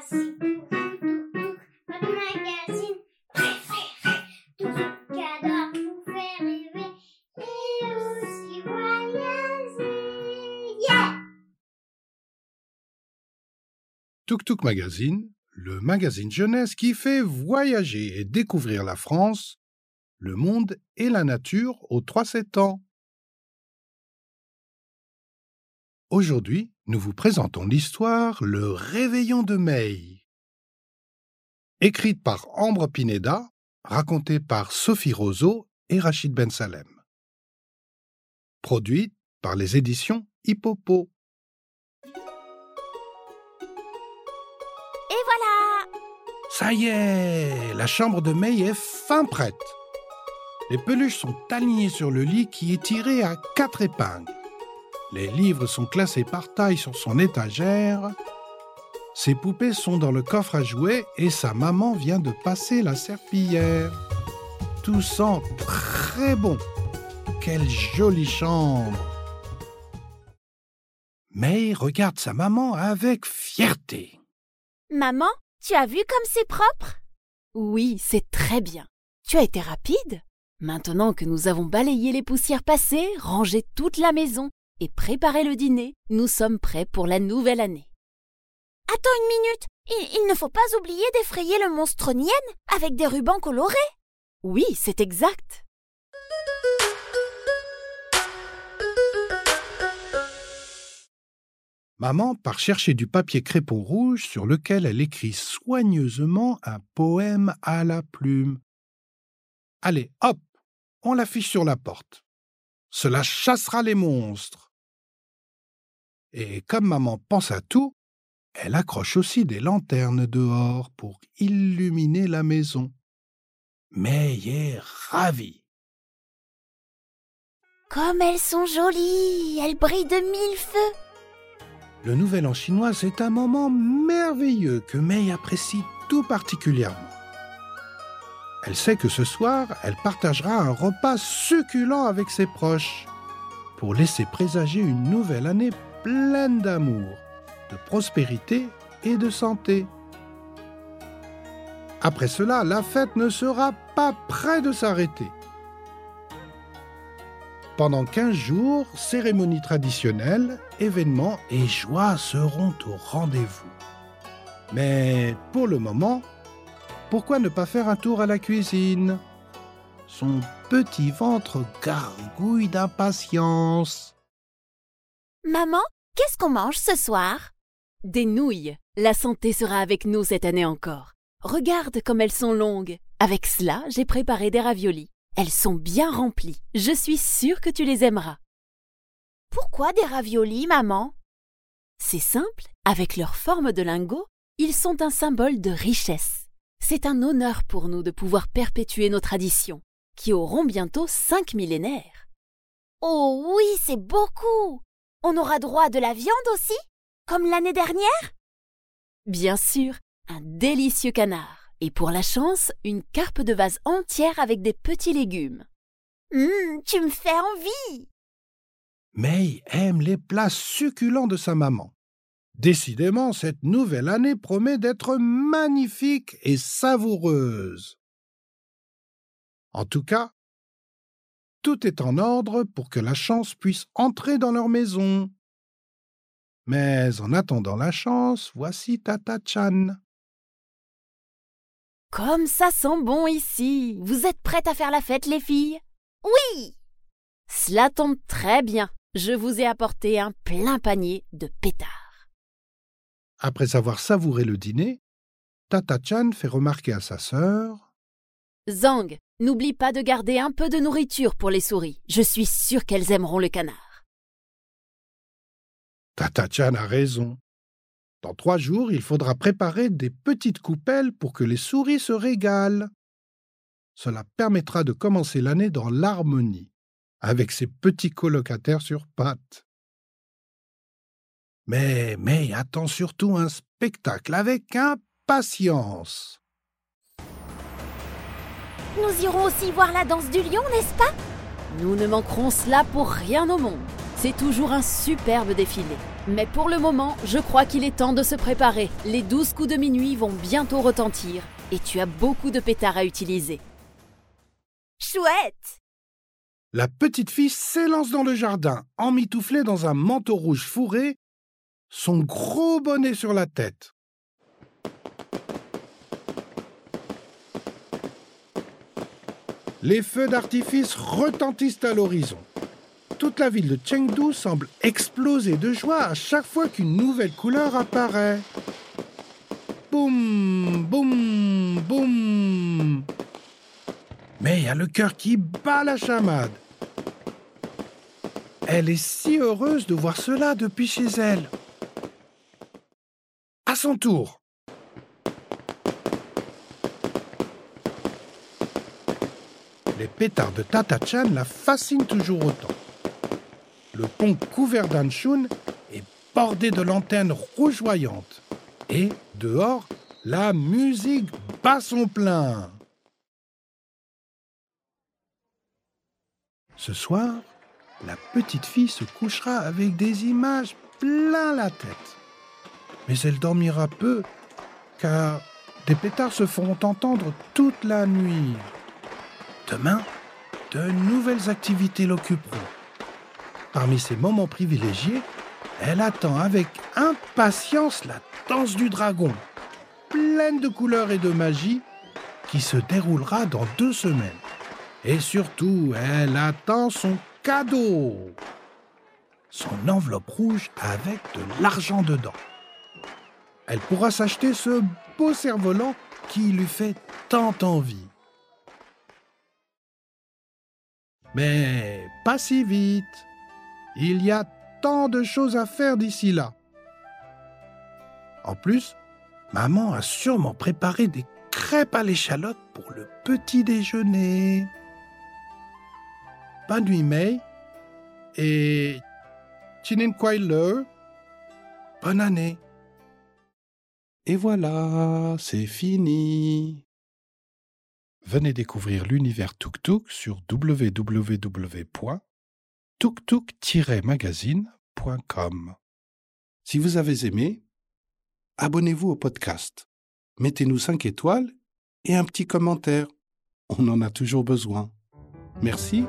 Magazine. Tuk Magazine, le magazine jeunesse qui fait voyager et découvrir la France, le monde et la nature aux 3-7 ans. Aujourd'hui, nous vous présentons l'histoire Le Réveillon de May. Écrite par Ambre Pineda, racontée par Sophie Roseau et Rachid Ben Salem. Produite par les éditions Hippopo. Et voilà Ça y est, la chambre de May est fin prête. Les peluches sont alignées sur le lit qui est tiré à quatre épingles. Les livres sont classés par taille sur son étagère. Ses poupées sont dans le coffre à jouets et sa maman vient de passer la serpillière. Tout sent très bon. Quelle jolie chambre. May regarde sa maman avec fierté. Maman, tu as vu comme c'est propre? Oui, c'est très bien. Tu as été rapide? Maintenant que nous avons balayé les poussières passées, rangé toute la maison et préparé le dîner, nous sommes prêts pour la nouvelle année. Attends une minute Il, il ne faut pas oublier d'effrayer le monstre Nien avec des rubans colorés Oui, c'est exact Maman part chercher du papier crépon rouge sur lequel elle écrit soigneusement un poème à la plume. Allez, hop, on l'affiche sur la porte. Cela chassera les monstres. Et comme maman pense à tout, elle accroche aussi des lanternes dehors pour illuminer la maison. May est ravie. Comme elles sont jolies Elles brillent de mille feux Le Nouvel An chinois, c'est un moment merveilleux que May apprécie tout particulièrement. Elle sait que ce soir, elle partagera un repas succulent avec ses proches pour laisser présager une nouvelle année pleine d'amour, de prospérité et de santé. Après cela, la fête ne sera pas près de s'arrêter. Pendant 15 jours, cérémonies traditionnelles, événements et joies seront au rendez-vous. Mais pour le moment, pourquoi ne pas faire un tour à la cuisine? Son petit ventre gargouille d'impatience. Maman, qu'est-ce qu'on mange ce soir? Des nouilles. La santé sera avec nous cette année encore. Regarde comme elles sont longues. Avec cela, j'ai préparé des raviolis. Elles sont bien remplies. Je suis sûre que tu les aimeras. Pourquoi des raviolis, maman? C'est simple, avec leur forme de lingot, ils sont un symbole de richesse. C'est un honneur pour nous de pouvoir perpétuer nos traditions, qui auront bientôt cinq millénaires. Oh oui, c'est beaucoup On aura droit à de la viande aussi Comme l'année dernière? Bien sûr, un délicieux canard. Et pour la chance, une carpe de vase entière avec des petits légumes. Hum, tu me fais envie May aime les plats succulents de sa maman. Décidément, cette nouvelle année promet d'être magnifique et savoureuse. En tout cas, tout est en ordre pour que la chance puisse entrer dans leur maison. Mais en attendant la chance, voici Tata Chan. Comme ça sent bon ici Vous êtes prêtes à faire la fête, les filles? Oui Cela tombe très bien. Je vous ai apporté un plein panier de pétards. Après avoir savouré le dîner, Tata Chan fait remarquer à sa sœur Zhang, n'oublie pas de garder un peu de nourriture pour les souris. Je suis sûre qu'elles aimeront le canard. Tata Chan a raison. Dans trois jours, il faudra préparer des petites coupelles pour que les souris se régalent. Cela permettra de commencer l'année dans l'harmonie, avec ses petits colocataires sur pattes. Mais May attend surtout un spectacle avec impatience. Nous irons aussi voir la danse du lion, n'est-ce pas? Nous ne manquerons cela pour rien au monde. C'est toujours un superbe défilé. Mais pour le moment, je crois qu'il est temps de se préparer. Les douze coups de minuit vont bientôt retentir et tu as beaucoup de pétards à utiliser. Chouette La petite fille s'élance dans le jardin, emmitouflée dans un manteau rouge fourré, son gros bonnet sur la tête. Les feux d'artifice retentissent à l'horizon. Toute la ville de Chengdu semble exploser de joie à chaque fois qu'une nouvelle couleur apparaît. Boum, boum, boum. Mais il y a le cœur qui bat la chamade. Elle est si heureuse de voir cela depuis chez elle. À son tour. Les pétards de Tata-chan la fascinent toujours autant. Le pont couvert d'Anshun est bordé de lanternes rougeoyantes. Et, dehors, la musique bat son plein. Ce soir, la petite fille se couchera avec des images plein la tête. Mais elle dormira peu, car des pétards se feront entendre toute la nuit. Demain, de nouvelles activités l'occuperont. Parmi ses moments privilégiés, elle attend avec impatience la danse du dragon, pleine de couleurs et de magie, qui se déroulera dans deux semaines. Et surtout, elle attend son cadeau. Son enveloppe rouge avec de l'argent dedans. Elle pourra s'acheter ce beau cerf-volant qui lui fait tant envie. Mais pas si vite. Il y a tant de choses à faire d'ici là. En plus, maman a sûrement préparé des crêpes à l'échalote pour le petit déjeuner. Bonne nuit, May. Et Chinin Le. Bonne année. Et voilà, c'est fini. Venez découvrir l'univers Tuk Tuk sur www.tuktuk-magazine.com. Si vous avez aimé, abonnez-vous au podcast. Mettez-nous 5 étoiles et un petit commentaire. On en a toujours besoin. Merci